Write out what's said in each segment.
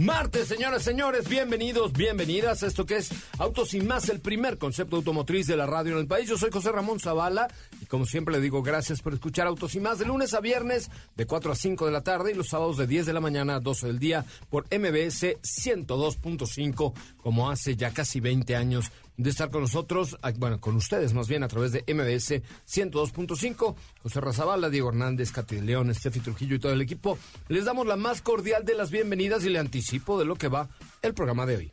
Martes, señoras, señores, bienvenidos, bienvenidas a esto que es Autos Sin Más, el primer concepto automotriz de la radio en el país. Yo soy José Ramón Zavala y como siempre le digo gracias por escuchar Autos Sin Más de lunes a viernes de 4 a 5 de la tarde y los sábados de 10 de la mañana a 12 del día por MBS 102.5 como hace ya casi 20 años de estar con nosotros, bueno, con ustedes más bien a través de MBS 102.5. José Razabala, Diego Hernández, Katy de León, Estefi Trujillo y todo el equipo. Les damos la más cordial de las bienvenidas y le anticipo de lo que va el programa de hoy.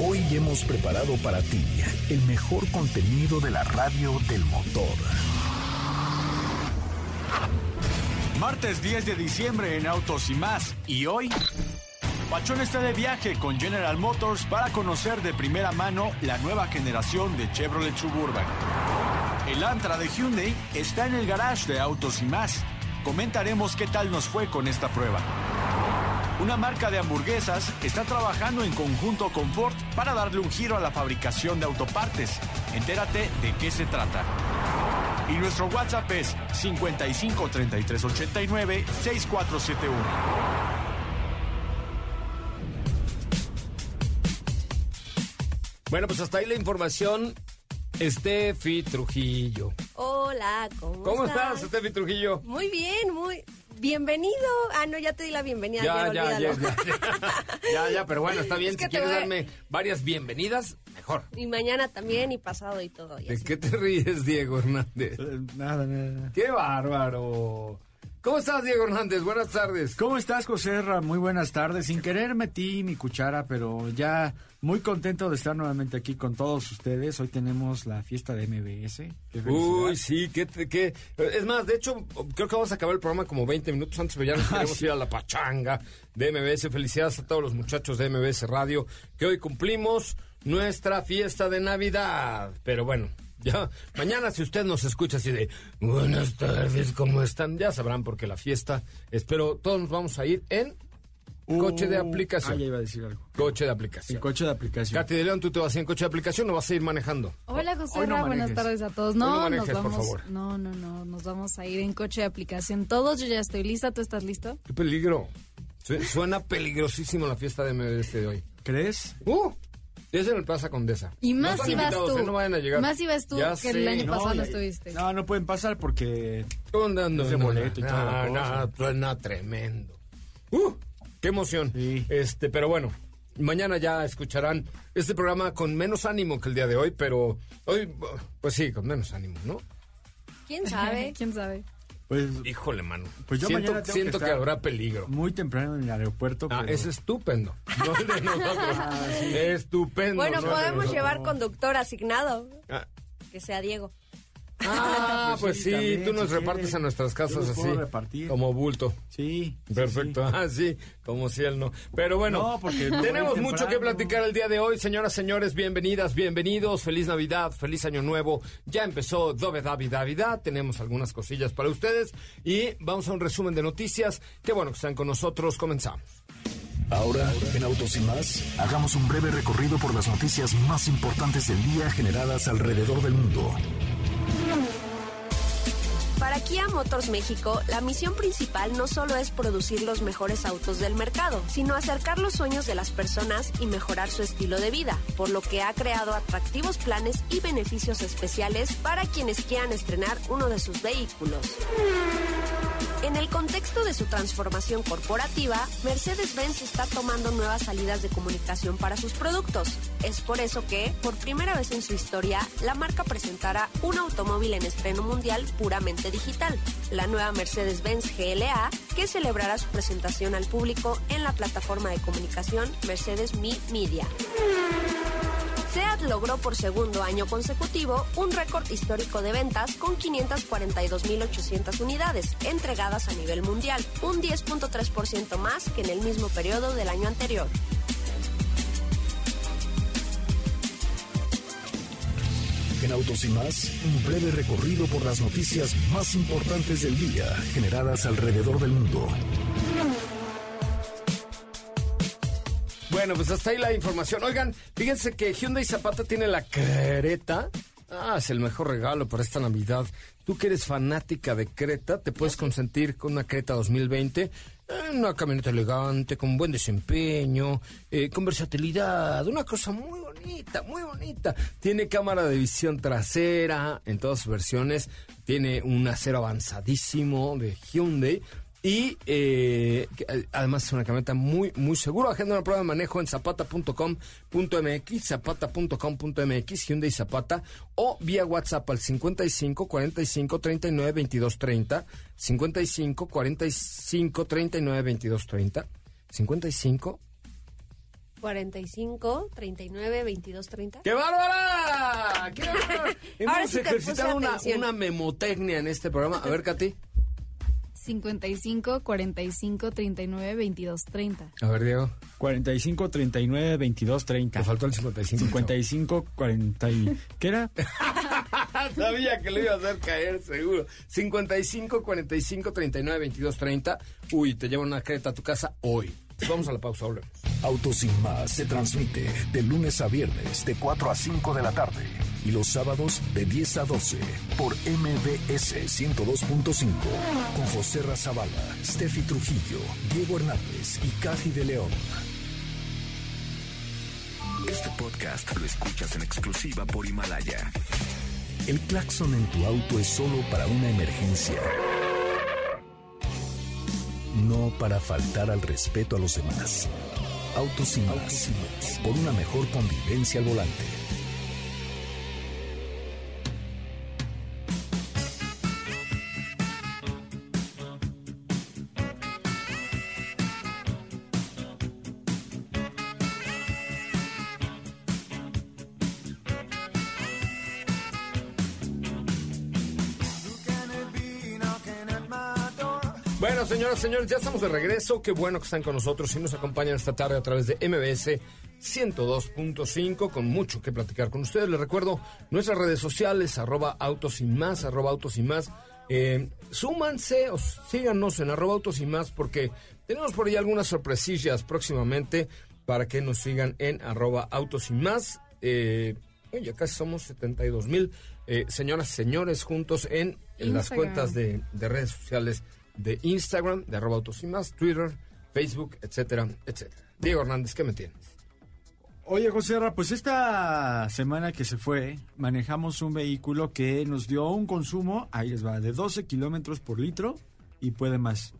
Hoy hemos preparado para ti el mejor contenido de la radio del motor. Martes 10 de diciembre en Autos y más. Y hoy... Pachón está de viaje con General Motors para conocer de primera mano la nueva generación de Chevrolet Suburban. El Antra de Hyundai está en el garage de Autos y más. Comentaremos qué tal nos fue con esta prueba. Una marca de hamburguesas está trabajando en conjunto con Ford para darle un giro a la fabricación de autopartes. Entérate de qué se trata. Y nuestro WhatsApp es 55 33 89 6471. Bueno, pues hasta ahí la información. Steffi Trujillo. Hola, ¿cómo, ¿Cómo estás? estás, Steffi Trujillo? Muy bien, muy bienvenido. Ah, no, ya te di la bienvenida. Ya, ya, ya, ya, ya, ya, ya, pero bueno, está bien. Es que si quieres voy darme varias bienvenidas, mejor. Y mañana también, y pasado y todo. y ¿De así. qué te ríes, Diego Hernández? Eh, Nada, nada. ¡Qué bárbaro! ¿Cómo estás, Diego Hernández? Buenas tardes. ¿Cómo estás, José Ra? Muy buenas tardes. Sin querer metí mi cuchara, pero ya muy contento de estar nuevamente aquí con todos ustedes. Hoy tenemos la fiesta de MBS. Qué. Uy, sí, qué, qué... Es más, de hecho, creo que vamos a acabar el programa como 20 minutos antes, pero ya nos queremos ir a la pachanga de MBS. Felicidades a todos los muchachos de MBS Radio, que hoy cumplimos nuestra fiesta de Navidad. Pero bueno, ya mañana si usted nos escucha así de buenas tardes, ¿cómo están? Ya sabrán porque la fiesta, espero, todos nos vamos a ir en coche de Uh, aplicación. Ah, ya iba a decir algo. Coche de aplicación. En coche de aplicación. Katy de León, ¿tú te vas a ir en coche de aplicación o vas a ir manejando? Hola José no buenas tardes a todos. No No, manejes, nos por vamos. favor. No, no, no, nos vamos a ir en coche de aplicación. Todos, yo ya estoy lista. ¿Tú estás listo? ¡Qué peligro! Su- Suena peligrosísimo la fiesta de MBS de hoy. ¿Crees? ¡Uh! Es en el Plaza Condesa. Y No más están si vas tú. ¿eh? No vayan a llegar. Más si vas tú Ya que el año pasado no ya- estuviste. No, no pueden pasar porque ¿Dónde ando? Ese No, boleto y no, la no, cosa. suena tremendo. ¡Uh! ¡Qué emoción! Sí. Este, pero bueno, mañana ya escucharán este programa con menos ánimo que el día de hoy, pero hoy, pues sí, con menos ánimo, ¿no? ¿Quién sabe? ¿Quién sabe? Pues Híjole, mano. Pues yo siento mañana tengo siento que habrá peligro. muy temprano en el aeropuerto. Ah, pero- es estupendo. No de nosotros. Estupendo. Bueno, no podemos llevar conductor asignado, Ah, que sea Diego. Ah, pues, Pues sí, sí, también, tú nos si repartes quiere. a nuestras casas así. repartir. Como bulto. Sí. Perfecto, sí. ah, sí, como si él no. Pero bueno, No, porque tenemos mucho que platicar el día de hoy. Señoras, señores, bienvenidas, bienvenidos. Feliz Navidad, feliz Año Nuevo. Ya empezó Dove David Navidad. Tenemos algunas cosillas para ustedes. Y vamos a un resumen de noticias. Qué bueno que están con nosotros. Comenzamos. Ahora, en Autos y más, hagamos un breve recorrido por las noticias más importantes del día generadas alrededor del mundo. hmm Para Kia Motors México, la misión principal no solo es producir los mejores autos del mercado, sino acercar los sueños de las personas y mejorar su estilo de vida, por lo que ha creado atractivos planes y beneficios especiales para quienes quieran estrenar uno de sus vehículos. En el contexto de su transformación corporativa, Mercedes-Benz está tomando nuevas salidas de comunicación para sus productos. Es por eso que, por primera vez en su historia, la marca presentará un automóvil en estreno mundial puramente digital, la nueva Mercedes-Benz GLA, que celebrará su presentación al público en la plataforma de comunicación Mercedes Me Media. SEAT logró por segundo año consecutivo un récord histórico de ventas con 542.800 unidades entregadas a nivel mundial, un 10.3% más que en el mismo periodo del año anterior. En Autos y más, un breve recorrido por las noticias más importantes del día generadas alrededor del mundo. Bueno, pues hasta ahí la información. Oigan, fíjense que Hyundai Zapata tiene la Creta. Ah, es el mejor regalo para esta Navidad. Tú que eres fanática de Creta, te puedes consentir con una Creta 2020. Eh, Una camioneta elegante, con buen desempeño, eh, con versatilidad, una cosa muy bonita, muy bonita. Tiene cámara de visión trasera en todas sus versiones, tiene un acero avanzadísimo de Hyundai. Y eh, eh, además es una camioneta muy, muy segura. Agenda una prueba de manejo en zapata.com.mx, zapata.com.mx, Hyundai Zapata, o vía WhatsApp al 55 45 39 22 30, 55 45 39 22 30, 55. 45, 39, 22, 30. ¡Qué bárbara! ¡Qué bárbara! Hemos sí ejercitado una, una memotecnia en este programa. A ver, Katy. 55 45 39 22 30. A ver, Diego. 45, 39, 22, 30. Te faltó el 55. 55, 40 y... ¿Qué era? Sabía que lo iba a hacer caer, seguro. 55 45 39 22 30. Uy, te llevan una creta a tu casa hoy. Vamos a la pausa, volvemos. Autos sin más se transmite de lunes a viernes de 4 a 5 de la tarde y los sábados de 10 a 12 por MBS 102.5 con José Razabala, Steffi Trujillo, Diego Hernández y Cathy de León. Este podcast lo escuchas en exclusiva por Himalaya. El claxon en tu auto es solo para una emergencia. No para faltar al respeto a los demás. Autos sin más. Por una mejor convivencia al volante. Señores, ya estamos de regreso. Qué bueno que están con nosotros y nos acompañan esta tarde a través de MBS 102.5 con mucho que platicar con ustedes. Les recuerdo nuestras redes sociales, arroba autos y más, arroba autos y más. Eh, súmanse o síganos en arroba autos y más porque tenemos por ahí algunas sorpresillas próximamente para que nos sigan en arroba autos y más. Eh, ya casi somos 72 mil eh, señoras señores juntos en, en las cuentas de, de redes sociales de Instagram, de arroba autos y más, Twitter, Facebook, etcétera, etcétera. Diego Hernández, ¿qué me tienes? Oye, José Ra, pues esta semana que se fue, manejamos un vehículo que nos dio un consumo, ahí les va, de 12 kilómetros por litro y puede más.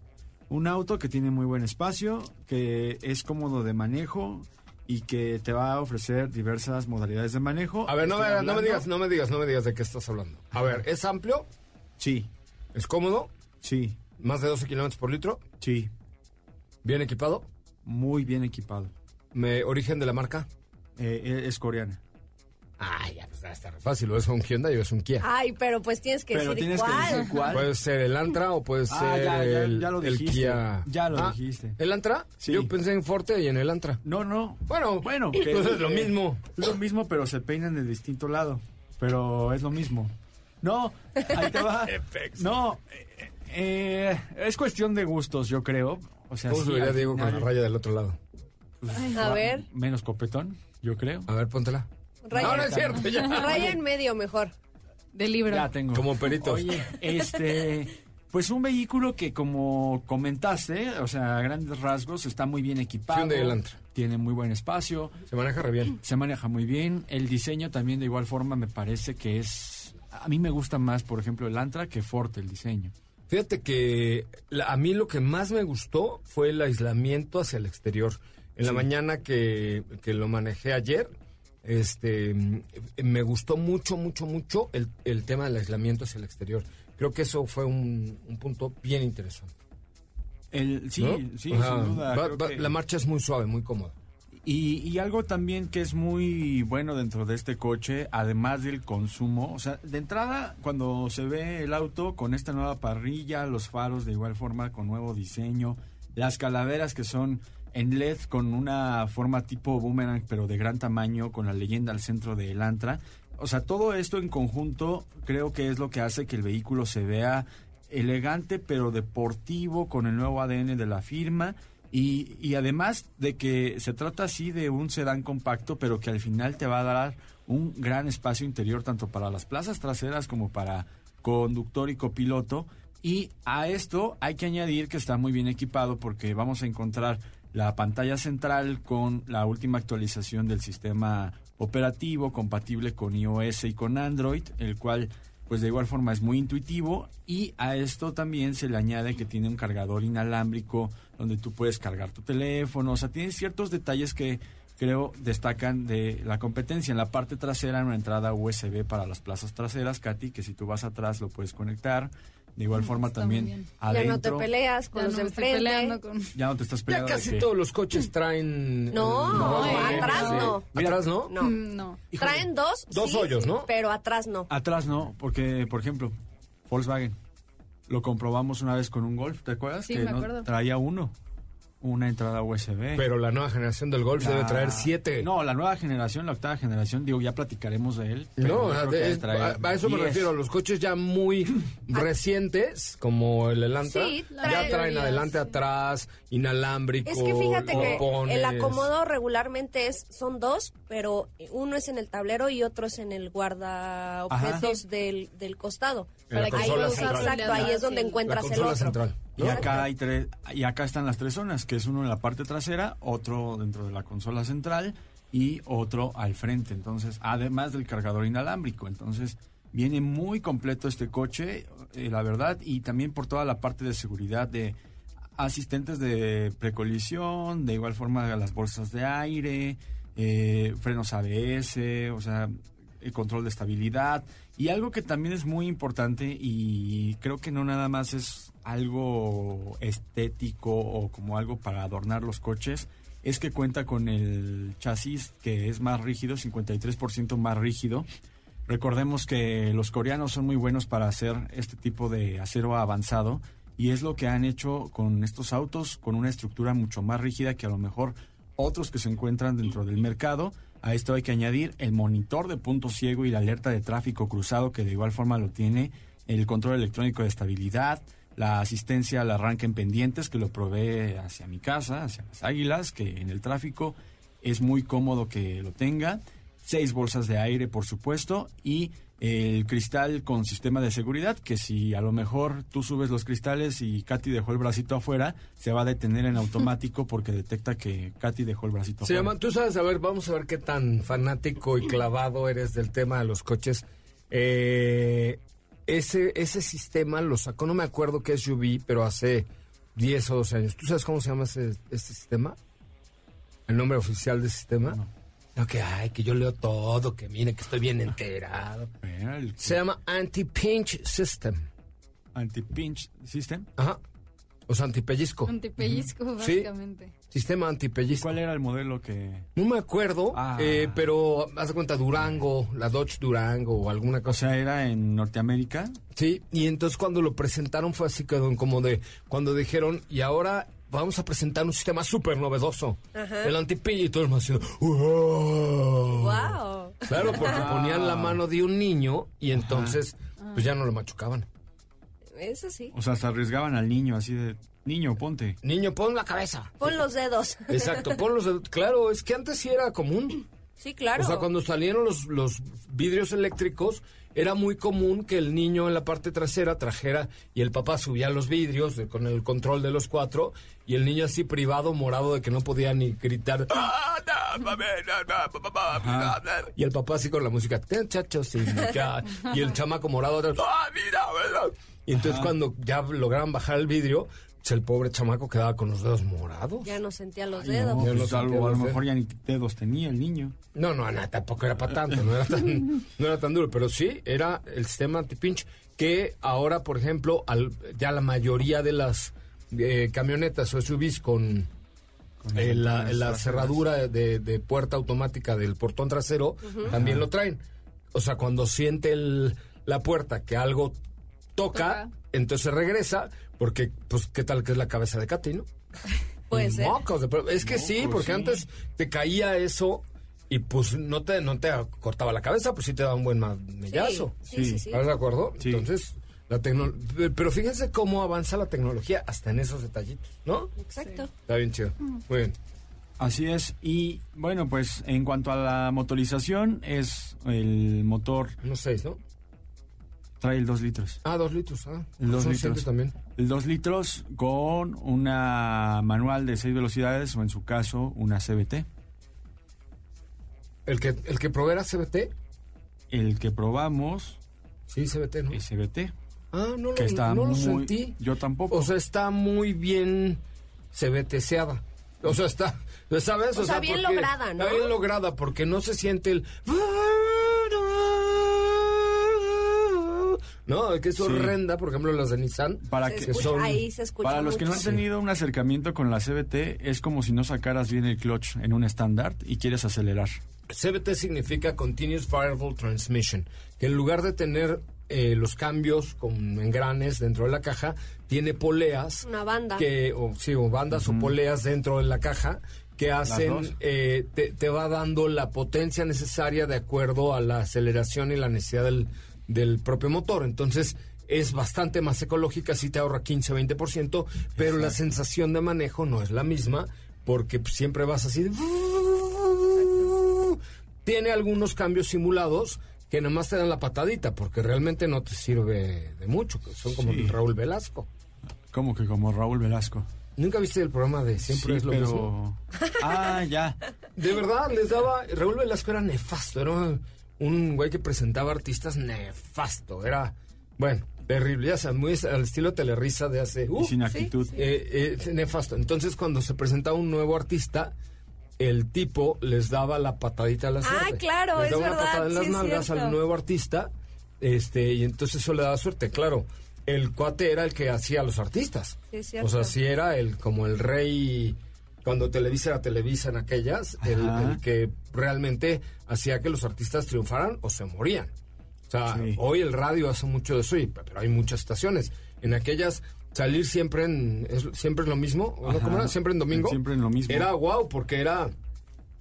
Un auto que tiene muy buen espacio, que es cómodo de manejo y que te va a ofrecer diversas modalidades de manejo. A ver, no me, no me digas, no me digas, no me digas de qué estás hablando. A ver, ¿es amplio? Sí, ¿Es cómodo? sí, ¿Más de 12 kilómetros por litro? sí, ¿Bien equipado? muy bien equipado. ¿Me, ¿Origen de la marca? Eh, es coreana. Ah, ya, pues, está fácil, o es un Hyundai o es un Kia. Ay, pero pues tienes que Pero decir tienes que cuál. decir cuál. Puede ser el Antra o puede Ah, ser ya, ya, el, ya lo el. Kia. Ya lo Ah, dijiste. ¿El Antra? Sí. Yo pensé en Forte y en el Antra. No, no. Bueno, Bueno, pues es lo mismo. Es lo mismo, pero se peinan de distinto lado. Pero es lo mismo. No, ahí te va. no, eh, es cuestión de gustos, yo creo. O sea, ¿Cómo sí, al Diego con la raya del otro lado? A ver, Menos copetón, yo creo. A ver, póntela. raya, No, no es cierto, ya. raya en medio mejor. De libro. Ya tengo. Como peritos. Oye, este, pues un vehículo que como comentaste, o sea, a grandes rasgos, está muy bien equipado. Tiene muy buen espacio, Se maneja re bien. se maneja muy bien. El diseño también de igual forma me parece que es... A mí me gusta más, por ejemplo, el Antra que Forte, el diseño. Fíjate que la- a mí lo que más me gustó fue el aislamiento hacia el exterior. En la mañana que, que lo manejé ayer, este, me gustó mucho, mucho, mucho el, el tema del aislamiento hacia el exterior. Creo que eso fue un, un punto bien interesante. El, sí, ¿no? sí, sin duda. va- creo va- que- La marcha es muy suave, muy cómoda. Y, y algo también que es muy bueno dentro de este coche, además del consumo, o sea, de entrada, cuando se ve el auto con esta nueva parrilla, los faros de igual forma con nuevo diseño, las calaveras que son en LED con una forma tipo boomerang, pero de gran tamaño, con la leyenda al centro del Antra. O sea, todo esto en conjunto creo que es lo que hace que el vehículo se vea elegante, pero deportivo, con el nuevo ADN de la firma. Y, y además de que se trata así de un sedán compacto, pero que al final te va a dar un gran espacio interior tanto para las plazas traseras como para conductor y copiloto. Y a esto hay que añadir que está muy bien equipado porque vamos a encontrar la pantalla central con la última actualización del sistema operativo compatible con iOS y con Android, el cual pues de igual forma es muy intuitivo y a esto también se le añade que tiene un cargador inalámbrico donde tú puedes cargar tu teléfono, o sea, tiene ciertos detalles que creo destacan de la competencia. En la parte trasera una entrada USB para las plazas traseras, Katy, que si tú vas atrás lo puedes conectar. De igual Mm, forma está también bien. Ya no te adentro. peleas con Ya los no enfrente. con... Ya no te estás Ya peleando. de casi que- todos los coches traen... No, eh, atrás sí. no. ¿Atrás no? No. Mm, No. Traen dos. Dos sí, hoyos, ¿no? Pero atrás no. Atrás no, porque, por ejemplo, Volkswagen, lo comprobamos una vez con un Golf, ¿te acuerdas? Sí, que me no acuerdo. traía uno, una entrada USB. Pero la nueva generación del Golf La- debe traer siete. No, la nueva generación, la octava generación, digo, ya platicaremos de él. pero No, es- a, a eso me 10. refiero, los coches ya muy recientes, como el Elantra, Sí, ya trae- traen adelante, atrás, inalámbrico, Es que fíjate que el acomodo regularmente es son dos, pero uno es en el tablero y otro es en el guarda objetos del, del costado. En la Para que Ahí, exacto, ahí es donde Sí, La encuentras el otro. central. Y acá hay tres, y acá están las tres zonas, que es uno en la parte trasera, otro dentro de la consola central y otro al frente. Entonces, además del cargador inalámbrico. Entonces, viene muy completo este coche, eh, la verdad, y también por toda la parte de seguridad de asistentes de precolisión, de igual forma las bolsas de aire, eh, frenos ABS, o sea, el control de estabilidad. Y algo que también es muy importante y creo que no nada más es algo estético o como algo para adornar los coches, es que cuenta con el chasis que es más rígido, 53% más rígido. Recordemos que los coreanos son muy buenos para hacer este tipo de acero avanzado y es lo que han hecho con estos autos con una estructura mucho más rígida que a lo mejor otros que se encuentran dentro del mercado. A esto hay que añadir el monitor de punto ciego y la alerta de tráfico cruzado que de igual forma lo tiene, el control electrónico de estabilidad, la asistencia al arranque en pendientes que lo provee hacia mi casa, hacia las águilas, que en el tráfico es muy cómodo que lo tenga, seis bolsas de aire por supuesto y el cristal con sistema de seguridad que si a lo mejor tú subes los cristales y Katy dejó el bracito afuera, se va a detener en automático porque detecta que Katy dejó el bracito Se afuera. llama, tú sabes, a ver, vamos a ver qué tan fanático y clavado eres del tema de los coches. Eh, ese, ese sistema lo sacó, no me acuerdo qué SUV, pero hace 10 o 12 años. ¿Tú sabes cómo se llama ese, este sistema? ¿El nombre oficial del sistema? No. No, que ay, que yo leo todo, que mire, que estoy bien enterado. Mira, el Se llama Anti-Pinch System. anti-pinch system. Ajá. O sea, antipellizco. Antipellizco, Sí. básicamente. Sistema antipellizco. ¿Cuál era el modelo que...? No me acuerdo, Ah. eh, pero haz de cuenta Durango, la Dodge Durango o alguna O cosa. sea, era en Norteamérica. Sí, y entonces cuando lo presentaron fue así como como de, cuando dijeron, y ahora vamos a presentar un sistema súper novedoso, el antipellizo, y todo el mundo haciendo, ¡wow! ¡Wow! Claro, porque ponían la mano de un niño y entonces pues ya no lo machucaban. Eso sí. O sea, se arriesgaban al niño así de... Niño, ponte. Niño, pon la cabeza. Pon los dedos. Exacto, pon los dedos. Claro, es que antes sí era común. Sí, claro. O sea, cuando salieron los, los vidrios eléctricos, era muy común que el niño en la parte trasera trajera y el papá subía los vidrios de- con el control de los cuatro y el niño así privado, morado, de que no podía ni gritar. "Ah, Ajá. Y el papá así con la música. Y el chamaco morado. atrás, "Ah, mira, mira". Y entonces cuando ya lograban bajar el vidrio, pues el pobre chamaco quedaba con los dedos morados. Ya no sentía los Ay, dedos. no, Yo no pues, sentía algo, a lo dedos. mejor ya ni dedos tenía el niño. No, no, no, tampoco era para tanto, no era tan, no era tan duro, pero sí era el sistema anti-pinch que ahora, por ejemplo, al, ya la mayoría de las eh, camionetas o SUVs con, eh, la, cerradura de, de puerta automática del portón trasero también lo traen. O sea, cuando siente el- la puerta que algo toca, Toca. entonces regresa, porque, pues, ¿qué tal que es la cabeza de Katy, no? Puede ser. Mocos de pro- Es que sí, Mocos, porque sí. antes te caía eso y pues no te, no te cortaba la cabeza, pues sí te daba un buen mellazo. Sí, sí, sí. sí. ¿Estás de acuerdo? Sí. Entonces, la tecno- Pero fíjense cómo avanza la tecnología hasta en esos detallitos, ¿no? Exacto. Está bien chido. Muy bien. Así es. Y bueno, pues en cuanto a la motorización, es el motor, Unos seis, ¿no? Trae el 2 litros. Ah, dos litros. Ah, El dos Son litros. siete también. El 2 litros con una manual de 6 velocidades o en su caso una CBT. El que, el que probé era CBT. El que probamos Sí, CBT, ¿no? es CBT, Ah, no, lo, que está no lo muy... sentí. Yo tampoco. O sea, está muy bien CBTseada. O sea, está, ¿sabes? O sea, bien lograda, ¿no? Está bien lograda porque no se siente el... No, que es Sí. horrenda, por ejemplo, las de Nissan. para Se que escucha- son- ahí se escucha Para los que no han tenido un acercamiento con la CBT, es como si no sacaras bien el clutch en un estándar y quieres acelerar. CBT significa Continuous Variable Transmission, que en lugar de tener eh, los cambios con engranes dentro de la caja, tiene poleas Una banda. que o, sí, o bandas o poleas dentro de la caja que hacen eh, te, te va dando la potencia necesaria de acuerdo a la aceleración y la necesidad del, del propio motor entonces es bastante más ecológica sí te ahorra 15-20% pero la sensación de manejo no es la misma porque siempre vas así de... tiene algunos cambios simulados que nada más te dan la patadita porque realmente no te sirve de mucho que son como Sí. Raúl Velasco Como que como Raúl Velasco. ¿Nunca viste el programa de Siempre Sí, es lo pero... mismo? Ah, ya. De verdad, les daba... Raúl Velasco era nefasto, era un güey que presentaba artistas nefasto, era... Bueno, terrible, ya sabes, muy al estilo Telerisa de hace... uh, y sin actitud. eh, eh, nefasto. Entonces, cuando se presentaba un nuevo artista, el tipo les daba la patadita a la Ah, suerte. claro, les es daba una verdad, patada en las sí es nalgas al nuevo artista, este, y entonces eso le daba suerte. Claro, el cuate era el que hacía a los artistas. Sí, es cierto. O sea, sí era el como el rey cuando Televisa era Televisa en aquellas, el, que realmente hacía que los artistas triunfaran o se morían. O sea, Sí. hoy el radio hace mucho de eso, y, pero hay muchas estaciones. En aquellas, salir siempre en, es, siempre es lo mismo. ¿Cómo era? Siempre en domingo. Siempre en lo mismo. Era guau, porque era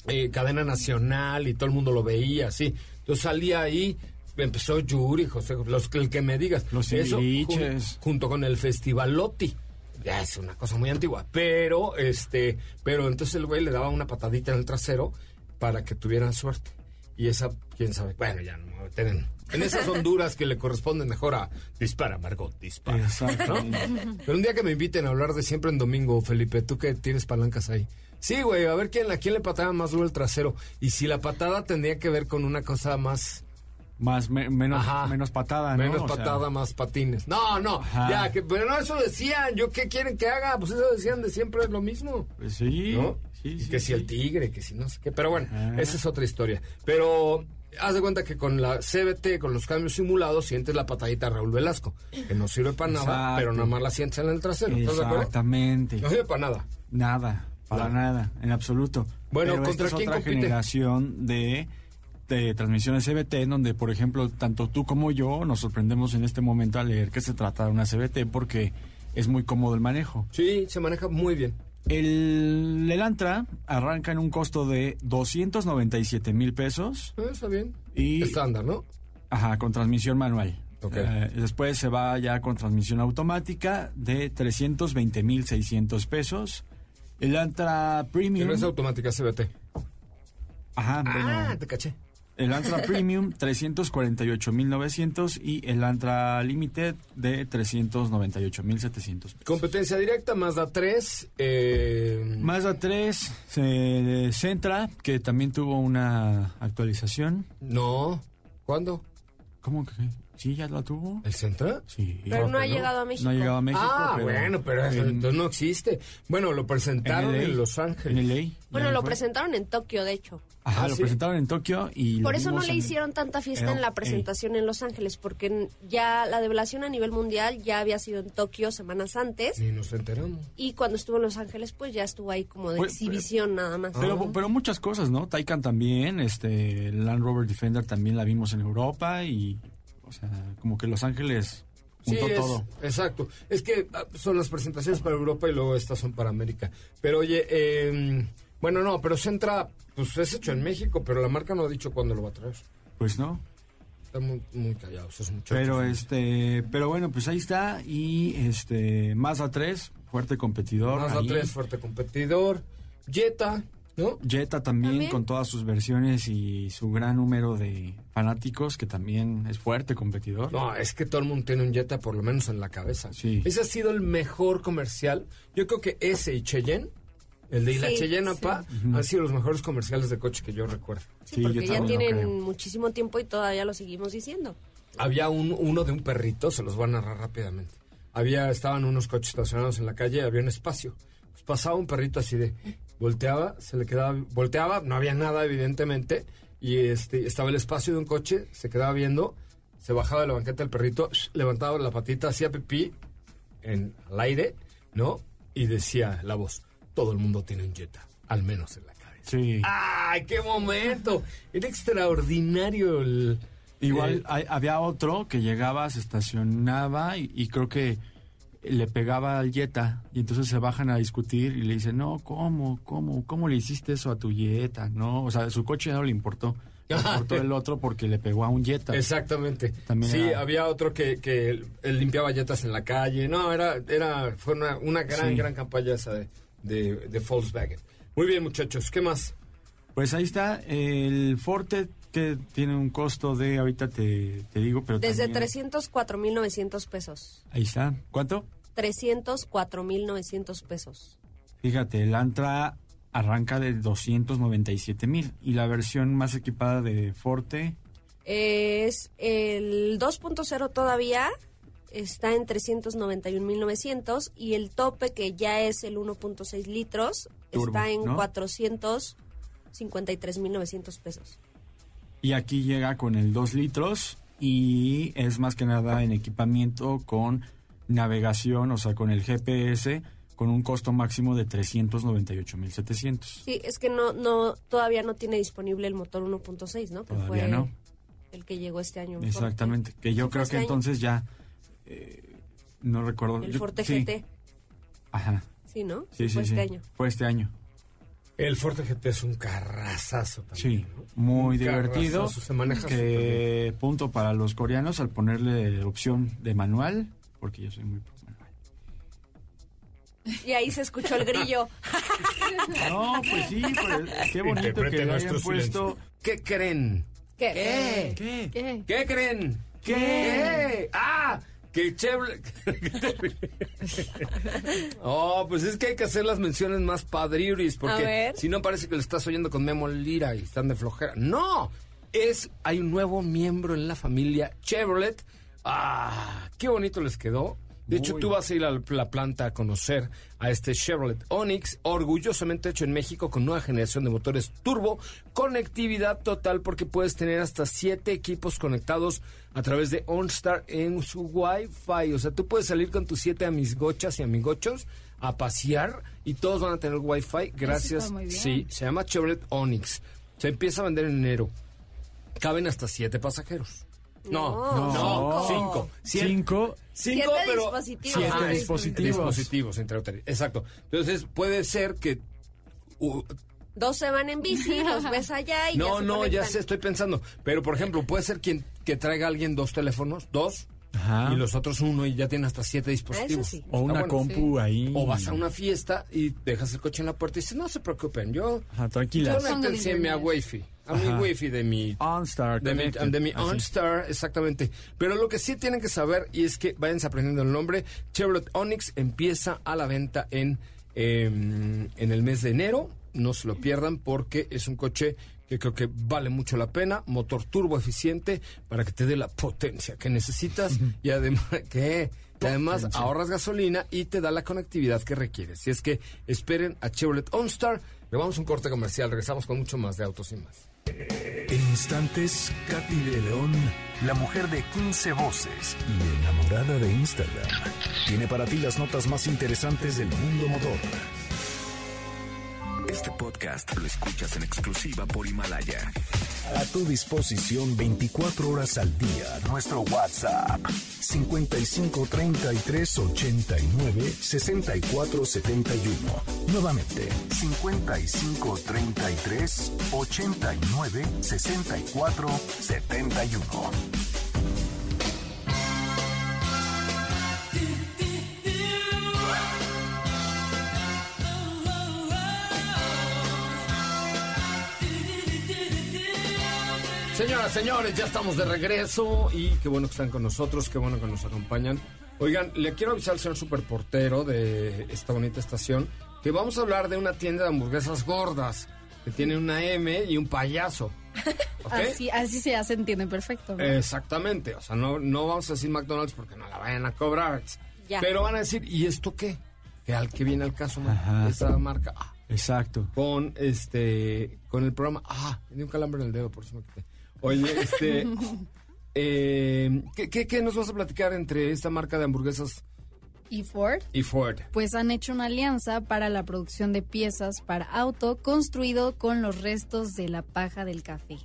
eh, cadena nacional y todo el mundo lo veía, así. Yo salía ahí, empezó Yuri, José, los, el que me digas. Los Eso, jun- junto con el Festivalotti. Ya es una cosa muy antigua. Pero, este, pero entonces el güey le daba una patadita en el trasero para que tuvieran suerte. Y esa, quién sabe, bueno, ya no me voy a meter en, esas Honduras que le corresponden mejor a dispara, Margot, dispara. Exacto. Pero un día que me inviten a hablar de siempre en domingo, Felipe, tú que tienes palancas ahí. Sí, güey, a ver quién, a quién le pataba más duro el trasero. Y si la patada tendría que ver con una cosa más... Más, me- menos, Ajá. menos patada, ¿no? Menos O sea, patada, más patines. No, no, Ajá. ya, que, pero no, eso decían. ¿Yo qué quieren que haga? Pues eso decían de siempre es lo mismo. pues sí, ¿no? sí, sí, que si sí. el tigre, que si no sé qué. Pero bueno, esa es otra historia. Pero haz de cuenta que con la CBT, con los cambios simulados, sientes la patadita de Raúl Velasco, que no sirve para nada, Exacto. pero nada más la sientes en el trasero. ¿Estás de acuerdo? Exactamente. No sirve para nada. Nada, para nada, en absoluto. Bueno, Pero ¿contra esta es quién otra compite? generación de, de transmisiones CBT, en donde, por ejemplo, tanto tú como yo nos sorprendemos en este momento al leer que se trata de una CBT porque es muy cómodo el manejo. Sí, se maneja muy bien. El Elantra arranca en un costo de 297 mil pesos Eh, está bien. y Estándar, ¿no? ajá, con transmisión manual. Ok. Eh, después se va ya con transmisión automática de 320 mil 600 pesos. El Elantra Que Premium. no es automática CBT. Ajá, bueno. Ah, te caché. El Antra Premium 348.900 y el Antra Limited de 398.700. Competencia directa, Mazda 3. Eh, Mazda 3 se Centra, que también tuvo una actualización. no. ¿Cuándo? ¿Cómo que? ¿Sí, ya la tuvo? ¿El Centra? Sí. Pero no ha llegado a México. No ha llegado a México. ah, pero bueno, pero eso en- entonces no existe. Bueno, lo presentaron en, LA, Los Ángeles. En LA. Bueno, lo fue. presentaron en Tokio, de hecho. Ajá, Ah, lo ¿sí? presentaron en Tokio y Por eso no le en- hicieron tanta fiesta en LA. la presentación en Los Ángeles, porque ya la develación a nivel mundial ya había sido en Tokio semanas antes. Ni nos enteramos. Y cuando estuvo en Los Ángeles, pues ya estuvo ahí como de Pues, exhibición nada más. Pero, pero muchas cosas, ¿no? Taycan también, este, Land Rover Defender también la vimos en Europa y, sea, como que Los Ángeles juntó es- todo. exacto. Es que ah, son las presentaciones para Europa y luego estas son para América. Pero oye, eh, bueno, no, pero Centra, pues es hecho en México, pero la marca no ha dicho cuándo lo va a traer. Pues no. Están muy, muy callados esos muchachos. Pero este, pero bueno, pues ahí está y este Mazda 3, fuerte competidor. Mazda ahí. 3, fuerte competidor. Jetta, ¿no? Jetta también, También. con todas sus versiones y su gran número de fanáticos que también es fuerte competidor. No, es que todo el mundo tiene un Jetta por lo menos en la cabeza. Sí. Ese ha sido el mejor comercial. Yo creo que ese y Cheyenne, el de y la Sí, Cheyenne, sí. pa, han sido los mejores comerciales de coche que yo recuerdo. Sí, Sí, porque ya tienen muchísimo tiempo y todavía lo seguimos diciendo. Había un, uno de un perrito, se los voy a narrar rápidamente. Había, estaban unos coches estacionados en la calle, había un espacio. Pues pasaba un perrito así de, volteaba, se le quedaba, volteaba, no había nada evidentemente, y este, estaba el espacio de un coche, se quedaba viendo, se bajaba de la banqueta el perrito, sh, levantaba la patita, hacía pipí en al aire, ¿no? Y decía la voz, todo el mundo tiene un Jetta, al menos en la cabeza. Sí. ¡Ay, qué momento! Era extraordinario el... Igual hay- había otro que llegaba, se estacionaba y, y creo que le pegaba al Jetta y entonces se bajan a discutir y le dicen, no, ¿cómo? ¿Cómo? ¿Cómo le hiciste eso a tu Jetta? No, o sea, su coche no le importó. Le importó el otro porque le pegó a un Jetta. Exactamente. También sí, era- había otro que, que limpiaba llantas en la calle. No, era, era, fue una, una gran, Sí. gran campaña esa de, de, de Volkswagen. Muy bien, muchachos. ¿Qué más? Pues ahí está el Forte que tiene un costo de, ahorita te, te digo, pero Desde también- 304.900 pesos. Ahí está. ¿Cuánto? 304.900 pesos. Fíjate, el Antra arranca de 297 mil y la versión más equipada de Forte Es el 2.0 todavía está en 391.900 y el tope que ya es el 1.6 litros Turbo, está en ¿no? 453.900 pesos. Y aquí llega con el 2 litros y es más que nada en equipamiento con navegación, o sea, con el GPS con un costo máximo de 398.700. Sí, es que no no todavía no tiene disponible el motor 1.6, ¿no? Que Todavía fue no. el que llegó este año. en Exactamente, Forte. que yo Sí, creo este que año. entonces ya eh, no recuerdo. el yo- Forte sí, GT, Ajá. sí, ¿no? Sí, sí, fue sí. este año. Fue este año. El Forte GT es un carrazazo también. Sí, ¿no? muy Un divertido. Se maneja que punto para los coreanos al ponerle opción de manual, porque yo soy muy pro manual. Y ahí se escuchó el grillo. No, pues sí, pero qué bonito Interprete que le hayan puesto. silencio. ¿Qué creen? ¿Qué? ¿Qué? ¿Qué? ¿Qué? ¿Qué creen? ¿Qué? ¿Qué? ¡Ah! Que Chevrolet... oh, pues es que hay que hacer las menciones más padriuris, porque si no parece que lo estás oyendo con Memo Lira y están de flojera. ¡No! Es, hay un nuevo miembro en la familia Chevrolet. ¡Ah! ¡Qué bonito les quedó! De hecho, tú vas a ir a la planta a conocer a este Chevrolet Onix, orgullosamente hecho en México con nueva generación de motores turbo, conectividad total porque puedes tener hasta siete equipos conectados a través de OnStar en su Wi-Fi. O sea, tú puedes salir con tus siete amigochas y amigochos a pasear y todos van a tener Wi-Fi gracias. está muy bien. Sí, se llama Chevrolet Onix. Se empieza a vender en enero. Caben hasta siete pasajeros. No, No, no, cinco. cinco. Siete- Cinco. Cinco, Siete pero dispositivos. Siete dispositivos. dispositivos entre otras. Exacto. Entonces puede ser que uh, Dos se van en bici, los ves allá y ya no, se no, ya sé, estoy pensando. Pero por ejemplo, puede ser quien que traiga a alguien dos teléfonos, dos, Ajá. y los otros uno y ya tiene hasta siete dispositivos. Sí. O Está una bueno. compu ahí. O vas a una fiesta y dejas el coche en la puerta y dices, no se preocupen, yo, Ajá, yo tranquilas. Pongo conéctense a mi. Wi-Fi, a mi. Wi-Fi de mi OnStar. de mi, de mi. OnStar, exactamente. Pero lo que sí tienen que saber, y es que váyanse aprendiendo el nombre, Chevrolet Onix empieza a la venta en, eh, en el mes de enero. No se lo pierdan porque es un coche que creo que vale mucho la pena. Motor turbo eficiente para que te dé la potencia que necesitas y además que... además ahorras gasolina y te da la conectividad que requieres. Si es que esperen a Chevrolet OnStar. Le vamos a un corte comercial. Regresamos con mucho más de Autos y Más. En instantes, Katy de León, la mujer de 15 voces y enamorada de Instagram, tiene para ti las notas más interesantes del mundo motor. Este podcast lo escuchas en exclusiva por Himalaya. A tu disposición 24 horas al día. Nuestro WhatsApp 55 33 89 64 71. Nuevamente 55 33 89 64 71. Señoras, señores, ya estamos de regreso y qué bueno que están con nosotros, qué bueno que nos acompañan. Oigan, le quiero avisar al señor superportero de esta bonita estación que vamos a hablar de una tienda de hamburguesas gordas que tiene una M y un payaso. Así, así se hace, entiende perfecto. ¿no? Exactamente, o sea, no, no vamos a decir McDonald's porque no la vayan a cobrar. Ya. Pero van a decir, ¿y esto qué? Que al que viene al caso. Ajá. esa marca. ah, Exacto. con este con el programa ah me dio un calambre en el dedo por eso me quité oye este eh, ¿qué, qué, qué nos vas a platicar entre esta marca de hamburguesas Y Ford, y Ford pues han hecho una alianza para la producción de piezas para auto construido con los restos de la paja del café.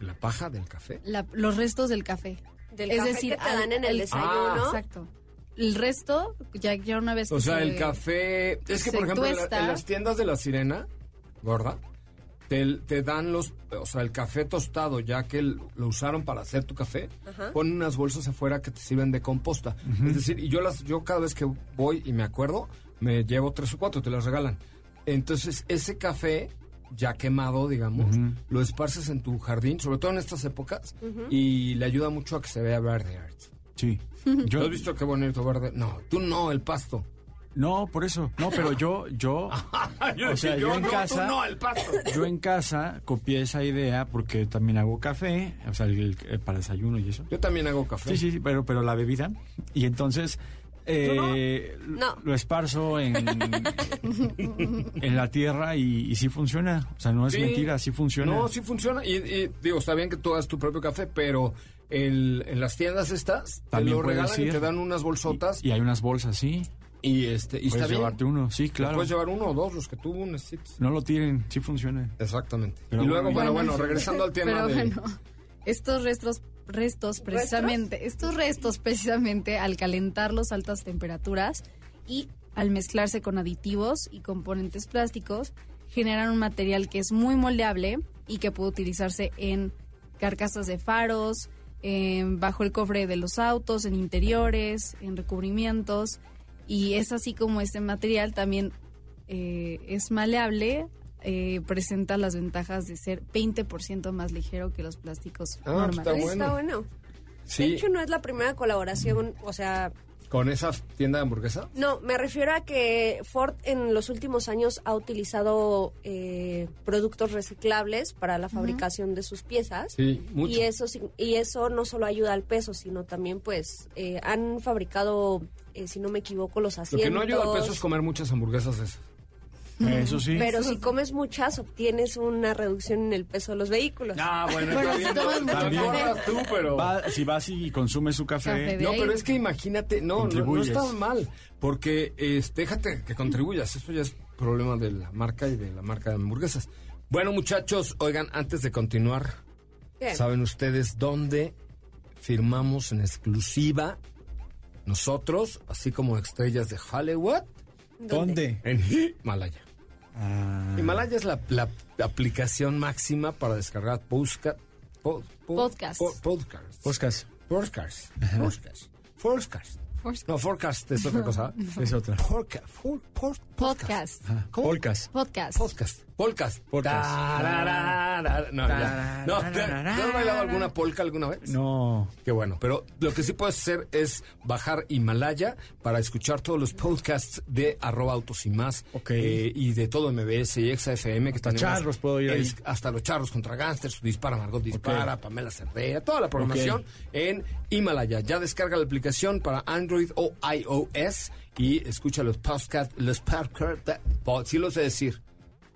la paja del café La- los restos del café. Del es café decir, que te al- dan en el desayuno. Ah, exacto. El resto, ya, ya una vez que o sea se- el café es que por ejemplo en, la- en las tiendas de la sirena gorda te, te dan los o sea el café tostado ya que el- lo usaron para hacer tu café ponen unas bolsas afuera que te sirven de composta es decir y yo las yo cada vez que voy y me acuerdo me llevo tres o cuatro te las regalan entonces ese café ya quemado digamos lo esparces en tu jardín sobre todo en estas épocas y le ayuda mucho a que se vea verde. Sí. ¿Tú Yo, has visto qué bonito verde? No, tú no, el pasto. No, por eso. No, pero yo, yo, o sea, yo, en no, casa, no, el pasto. yo en casa copié esa idea porque también hago café, o sea, el- el- para desayuno y eso. Yo también hago café. Sí, sí, sí, pero, pero la bebida. Y entonces eh, No. lo esparzo en, en la tierra y, y sí funciona. O sea, no es Sí. mentira, sí funciona. No, sí funciona. Y, y, digo, está bien que tú hagas tu propio café, pero el- en las tiendas estas te También lo puedes regalan y ir. te dan unas bolsotas Y, y hay unas bolsas, sí. Y, este y Puedes está bien. llevarte uno, sí, claro. Puedes llevar uno o dos, los que tú necesites. No lo tiren, sí funciona. Exactamente. Pero y luego, bueno, bueno, regresando al tema Pero de... bueno, estos restos, restos precisamente, estos restos precisamente al calentarlos a altas temperaturas y al mezclarse con aditivos y componentes plásticos, generan un material que es muy moldeable y que puede utilizarse en carcasas de faros, en- bajo el cofre de los autos, en interiores, en recubrimientos. Y es así como este material también eh, es maleable, eh, presenta las ventajas de ser 20% más ligero que los plásticos Ah, pues normales. está bueno. Está bueno. Sí. De hecho, no es la primera colaboración, o sea, ¿Con esa tienda de hamburguesa? No, me refiero a que Ford en los últimos años ha utilizado eh, productos reciclables para la fabricación de sus piezas. Sí, mucho. Y eso, sí- y eso no solo ayuda al peso, sino también, pues, eh, han fabricado, eh, si no me equivoco, los Lo asientos. que no ayuda al peso es comer muchas hamburguesas esas. Eso sí. Pero si comes muchas, obtienes una reducción en el peso de los vehículos. Ah, bueno, está si bien, tomas no, mucho café. tú, pero... Va- si vas y consumes su café, No, pero es que imagínate, no, no, no está mal, porque este, déjate que contribuyas, eso ya es problema de la marca y de la marca de hamburguesas. Bueno, muchachos, oigan, antes de continuar, Bien. ¿saben ustedes dónde firmamos en exclusiva nosotros, así como estrellas de Hollywood? ¿dónde? En Himalaya. Ah, Himalaya es la, la aplicación máxima para descargar postca- po- po- Podcast. po- podcast. Podcast. Podcast. Podcast. Podcast. No, forecast es otra cosa. Es otra. Porca- for- por- Podcast. ¿Cómo? Podcast. Podcast. Podcast. Podcast. Tararara. No, ya. No, ¿te- ¿te has bailado alguna polka alguna vez? No. Qué bueno, pero lo que sí puedes hacer es bajar Himalaya para escuchar todos los podcasts de arroba autos y más Ok. eh, y de todo MBS y XFM. Que Hasta tenemos charros puedo ir ahí. Hasta los charros contra gangsters, Dispara Margot Dispara, Pamela Cerdeira, toda la programación en Himalaya. Ya descarga la aplicación para Android o iOS y escucha los podcasts, los podcasts, sí lo sé decir.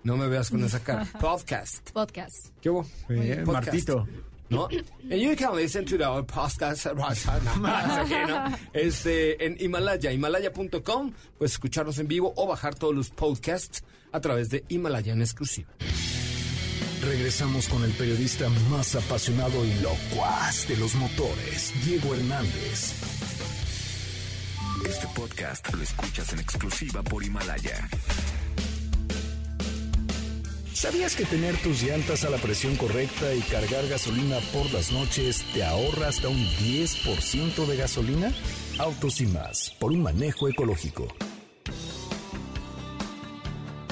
No me veas con esa cara. Podcast. Podcast. ¿Qué hubo? Podcast. Martito. ¿no? And you can listen to the podcast no, ¿no? este, en Himalaya, himalaya.com, puedes escucharnos en vivo o bajar todos los podcasts a través de Himalaya en exclusiva. Regresamos con el periodista más apasionado y locuaz de los motores, Diego Hernández. Este podcast lo escuchas en exclusiva por Himalaya. ¿Sabías que tener tus llantas a la presión correcta y cargar gasolina por las noches te ahorra hasta un 10% de gasolina? Autos y más, por un manejo ecológico.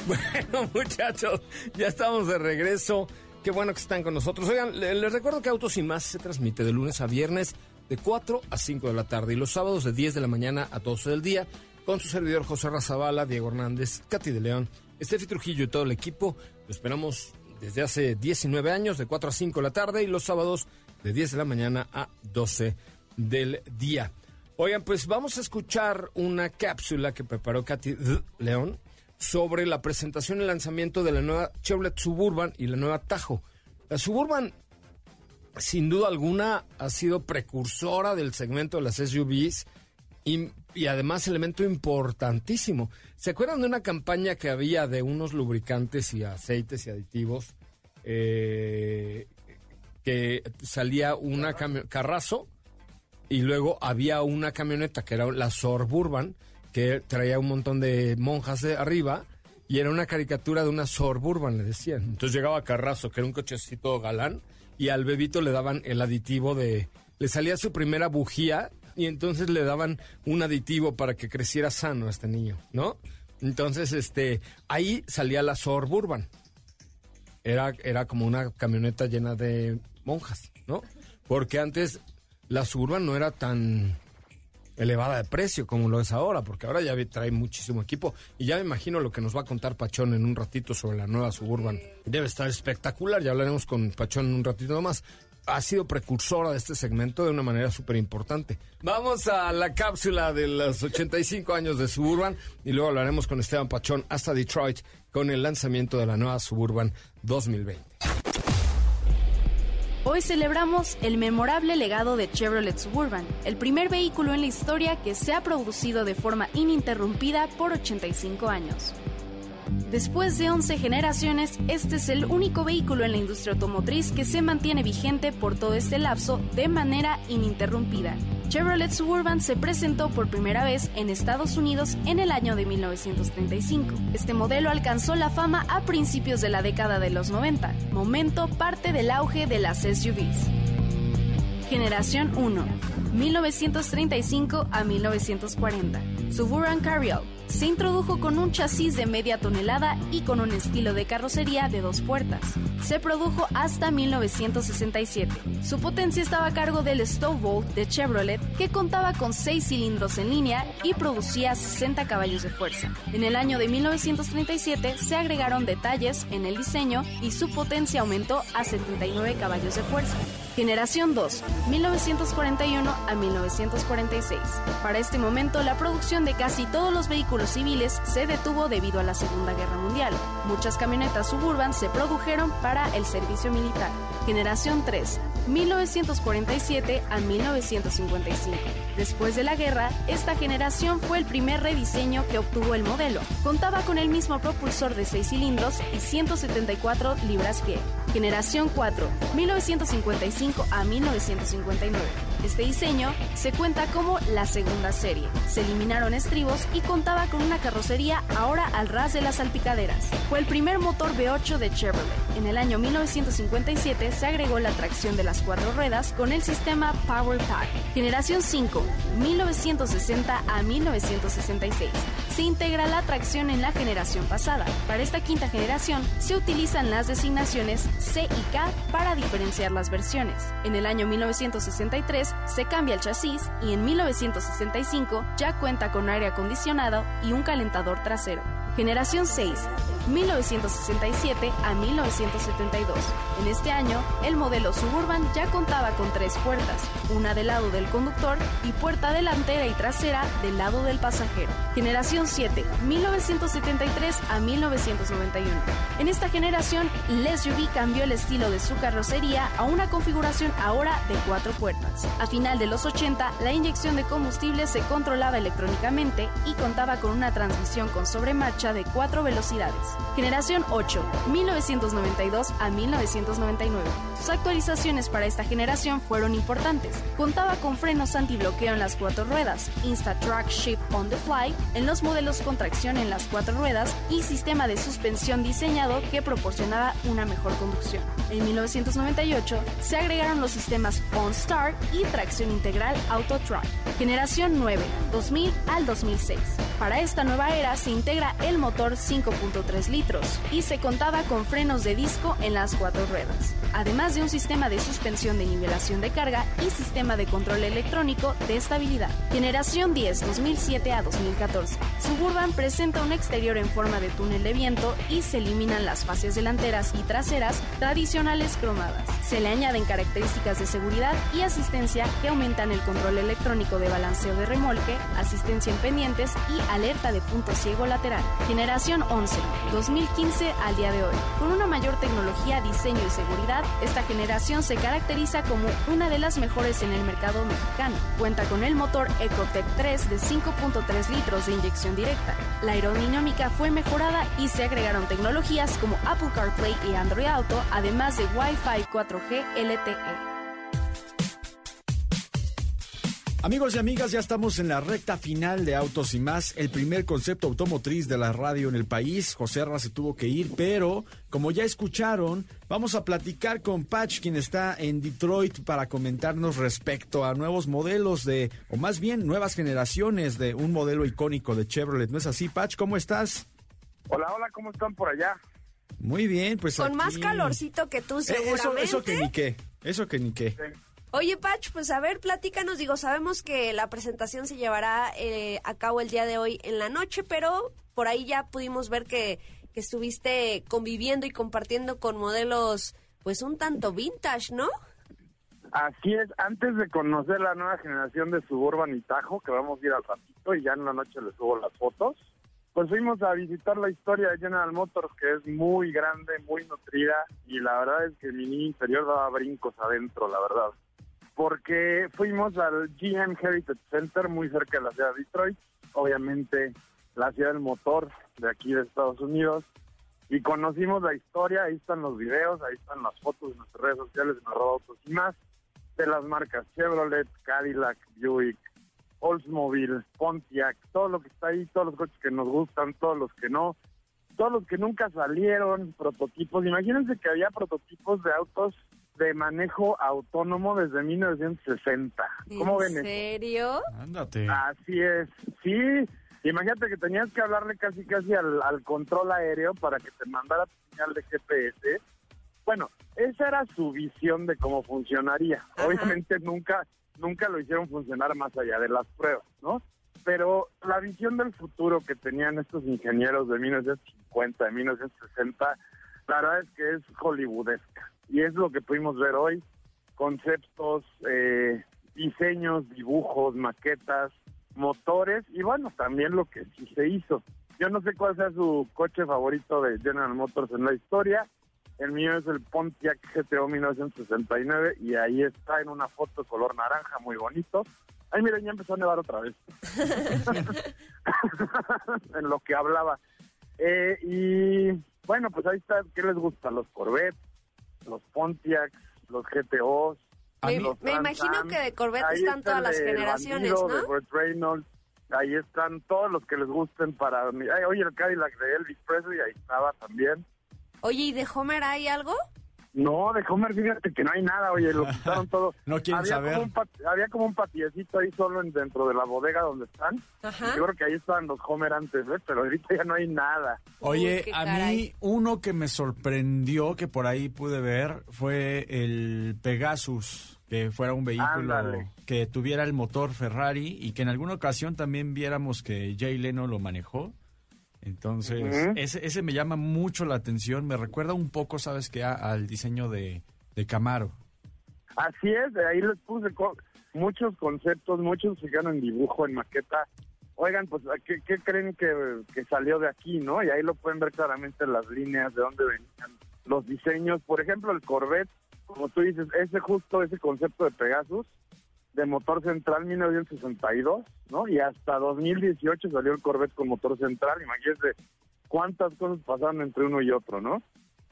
Bueno, muchachos, ya estamos de regreso. Qué bueno que están con nosotros. Oigan, le- les recuerdo que Autos y Más se transmite de lunes a viernes de 4 a 5 de la tarde y los sábados de 10 de la mañana a 12 del día con su servidor José Razabala, Diego Hernández, Katy de León, Estefi Trujillo y todo el equipo. Lo esperamos desde hace 19 años de 4 a 5 de la tarde y los sábados de 10 de la mañana a 12 del día. Oigan, pues vamos a escuchar una cápsula que preparó Katy León sobre la presentación y lanzamiento de la nueva Chevrolet Suburban y la nueva Tajo. La Suburban, sin duda alguna, ha sido precursora del segmento de las SUVs y, y además elemento importantísimo. ¿Se acuerdan de una campaña que había de unos lubricantes y aceites y aditivos? eh, que salía una carrazo y luego había una camioneta que era la Sorburban que traía un montón de monjas de arriba y era una caricatura de una Sorburban, le decían. Entonces llegaba Carrazo, que era un cochecito galán, y al bebito le daban el aditivo de... Le salía su primera bujía y entonces le daban un aditivo para que creciera sano este niño, ¿no? Entonces, este, ahí salía la Sorburban era, era como una camioneta llena de monjas, ¿no? Porque antes la Suburban no era tan elevada de precio como lo es ahora, porque ahora ya trae muchísimo equipo y ya me imagino lo que nos va a contar Pachón en un ratito sobre la nueva Suburban. Debe estar espectacular, ya hablaremos con Pachón en un ratito más. Ha sido precursora de este segmento de una manera súper importante. Vamos a la cápsula de los 85 años de Suburban y luego hablaremos con Esteban Pachón hasta Detroit con el lanzamiento de la nueva Suburban 2020. Hoy celebramos el memorable legado de Chevrolet Suburban, el primer vehículo en la historia que se ha producido de forma ininterrumpida por 85 años. Después de 11 generaciones, este es el único vehículo en la industria automotriz que se mantiene vigente por todo este lapso de manera ininterrumpida. Chevrolet Suburban se presentó por primera vez en Estados Unidos en el año de 1935. Este modelo alcanzó la fama a principios de la década de los 90, momento parte del auge de las SUVs. Generación 1, 1935 a 1940. Suburban Carryall, se introdujo con un chasis de media tonelada y con un estilo de carrocería de dos puertas. Se produjo hasta 1967. Su potencia estaba a cargo del Stowbolt de Chevrolet, que contaba con seis cilindros en línea y producía 60 caballos de fuerza. En el año de 1937 se agregaron detalles en el diseño y su potencia aumentó a 79 caballos de fuerza. Generación 2, 1941 a 1946. Para este momento, la producción de casi todos los vehículos civiles se detuvo debido a la Segunda Guerra Mundial. Muchas camionetas suburban se produjeron para el servicio militar. Generación 3, 1947 a 1955. Después de la guerra, esta generación fue el primer rediseño que obtuvo el modelo. Contaba con el mismo propulsor de 6 cilindros y 174 libras-pie. Generación 4, 1955 a 1959. Este diseño se cuenta como la segunda serie. Se eliminaron estribos y contaba con una carrocería ahora al ras de las salpicaderas. Fue el primer motor V8 de Chevrolet. En el año 1957 se agregó la tracción de las cuatro ruedas con el sistema Power Pack. Generación 5, 1960 a 1966. Se integra la tracción en la generación pasada. Para esta quinta generación se utilizan las designaciones C y K para diferenciar las versiones. En el año 1963 se cambia el chasis y en 1965 ya cuenta con aire acondicionado y un calentador trasero. Generación 6, 1967 a 1972. En este año, el modelo Suburban ya contaba con tres puertas, una del lado del conductor y puerta delantera y trasera del lado del pasajero. Generación 7, 1973 a 1991. En esta generación, el SUV cambió el estilo de su carrocería a una configuración ahora de cuatro puertas. A final de los 80, la inyección de combustible se controlaba electrónicamente y contaba con una transmisión con sobremarcha de cuatro velocidades. Generación 8, 1992 a 1999. Sus actualizaciones para esta generación fueron importantes. Contaba con frenos antibloqueo en las cuatro ruedas, Insta-Track Shift on the Fly en los modelos con tracción en las cuatro ruedas y sistema de suspensión diseñado que proporcionaba una mejor conducción. En 1998 se agregaron los sistemas OnStar y tracción integral Auto-Track. Generación 9, 2000 al 2006. Para esta nueva era se integra el motor 5.3 litros y se contaba con frenos de disco en las cuatro ruedas, además de un sistema de suspensión de nivelación de carga y sistema de control electrónico de estabilidad. Generación 10 2007 a 2014. Suburban presenta un exterior en forma de túnel de viento y se eliminan las fases delanteras y traseras tradicionales cromadas. Se le añaden características de seguridad y asistencia que aumentan el control electrónico de balanceo de remolque, asistencia en pendientes y alerta de punto ciego lateral. Generación 11, 2015 al día de hoy. Con una mayor tecnología, diseño y seguridad, esta generación se caracteriza como una de las mejores en el mercado mexicano. Cuenta con el motor Ecotec 3 de 5.3 litros de inyección directa. La aerodinámica fue mejorada y se agregaron tecnologías como Apple CarPlay y Android Auto, además de Wi-Fi 4G LTE. Amigos y amigas, ya estamos en la recta final de Autos y más, el primer concepto automotriz de la radio en el país. José Arra se tuvo que ir, pero como ya escucharon, vamos a platicar con Patch, quien está en Detroit para comentarnos respecto a nuevos modelos de, o más bien nuevas generaciones de un modelo icónico de Chevrolet. ¿No es así, Patch? ¿Cómo estás? Hola, hola, ¿cómo están por allá? Muy bien, pues Con aquí- más calorcito que tú, Eh, seguramente. eso, eso que ni qué, eso que ni qué. Oye, Pach, pues a ver, platícanos. Digo, sabemos que la presentación se llevará eh, a cabo el día de hoy en la noche, pero por ahí ya pudimos ver que, que estuviste conviviendo y compartiendo con modelos, pues un tanto vintage, ¿no? Así es, antes de conocer la nueva generación de Suburban y Tajo, que vamos a ir al ratito y ya en la noche les subo las fotos, pues fuimos a visitar la historia de General Motors, que es muy grande, muy nutrida, y la verdad es que mi niño interior daba brincos adentro, la verdad. Porque fuimos al GM Heritage Center, muy cerca de la ciudad de Detroit, obviamente la ciudad del motor de aquí de Estados Unidos, y conocimos la historia, ahí están los videos, ahí están las fotos en nuestras redes sociales, en autos y más, de las marcas Chevrolet, Cadillac, Buick, Oldsmobile, Pontiac, todo lo que está ahí, todos los coches que nos gustan, todos los que no, todos los que nunca salieron, prototipos. Imagínense que había prototipos de autos de manejo autónomo desde 1960. ¿Cómo ¿En ven eso? serio? Ándate. Así es, sí, Imagínate que tenías que hablarle casi casi al, al control aéreo para que te mandara tu señal de GPS. Bueno, esa era su visión de cómo funcionaría. Ajá. Obviamente nunca nunca lo hicieron funcionar más allá de las pruebas, ¿no? Pero la visión del futuro que tenían estos ingenieros de 1950, de 1960, la verdad es que es hollywoodesca. Y es lo que pudimos ver hoy, conceptos, eh, diseños, dibujos, maquetas, motores y bueno, también lo que sí se hizo. Yo no sé cuál sea su coche favorito de General Motors en la historia. El mío es el Pontiac GTO 1969 y ahí está en una foto color naranja muy bonito. Ay, miren, ya empezó a nevar otra vez. en lo que hablaba. Eh, y bueno, pues ahí está. ¿Qué les gusta? Los Corvettes, los Pontiacs, los GTOs. Me, los me Trans imagino que de Corvette Ahí están está todas las generaciones, Bandido, de ¿no? Reynolds. Ahí están todos los que les gusten para... mí. Ay, oye, el Cadillac de Elvis Presley, ahí estaba también. Oye, ¿y de Homer hay algo? No, de Homer, fíjate que no hay nada, oye, lo quitaron todo. No quieren había saber. Como un pat- había como un patiecito ahí solo en- dentro de la bodega donde están. Ajá. Yo creo que ahí estaban los Homer antes, ¿ves? Pero ahorita ya no hay nada. Oye, Uy, a caray. mí uno que me sorprendió que por ahí pude ver fue el Pegasus, que fuera un vehículo Ándale. que tuviera el motor Ferrari y que en alguna ocasión también viéramos que Jay Leno lo manejó. Entonces, ese, ese me llama mucho la atención, me recuerda un poco, ¿sabes qué? A- al diseño de, de Camaro. Así es, de ahí les puse co- muchos conceptos, muchos se quedaron en dibujo, en maqueta. Oigan, pues, ¿qué, qué creen que, que salió de aquí, no? Y ahí lo pueden ver claramente las líneas de dónde venían los diseños. Por ejemplo, el Corvette, como tú dices, ese justo, ese concepto de Pegasus, de motor central 1962, ¿no? Y hasta 2018 salió el Corvette con motor central. Imagínense cuántas cosas pasaron entre uno y otro, ¿no?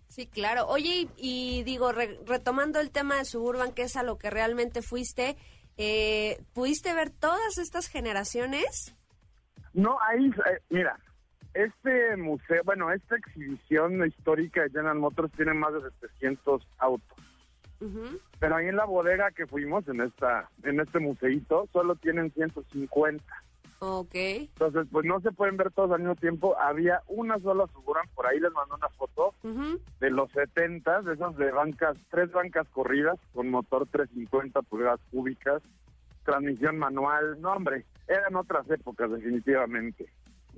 Sí, claro. Oye, y, y digo, re- retomando el tema de Suburban, que es a lo que realmente fuiste, eh, ¿pudiste ver todas estas generaciones? No, ahí, eh, mira, este museo, bueno, esta exhibición histórica de General Motors tiene más de 700 autos. Pero ahí en la bodega que fuimos, en esta en este museito, solo tienen 150. Ok. Entonces, pues no se pueden ver todos al mismo tiempo. Había una sola Suburban, por ahí les mandó una foto de los 70, de esas de bancas, tres bancas corridas con motor 350 pulgadas cúbicas, transmisión manual. No, hombre, eran otras épocas definitivamente.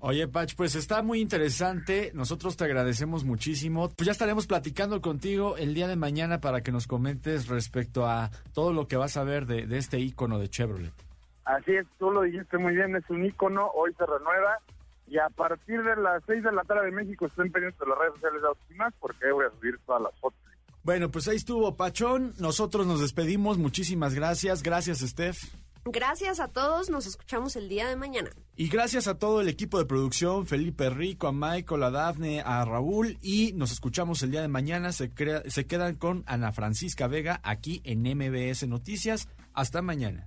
Oye, Pach, pues está muy interesante. Nosotros te agradecemos muchísimo. Pues ya estaremos platicando contigo el día de mañana para que nos comentes respecto a todo lo que vas a ver de, de este icono de Chevrolet. Así es, tú lo dijiste muy bien, es un ícono, hoy se renueva y a partir de las 6 de la tarde de México estén pendientes de las redes sociales de Autos y más porque voy a subir todas las fotos. Bueno, pues ahí estuvo Pachón. Nosotros nos despedimos. Muchísimas gracias. Gracias, Steph. Gracias a todos, nos escuchamos el día de mañana. Y gracias a todo el equipo de producción, Felipe Rico, a Michael, a Dafne, a Raúl. Y nos escuchamos el día de mañana. Se, crea- se quedan con Ana Francisca Vega aquí en MBS Noticias. Hasta mañana.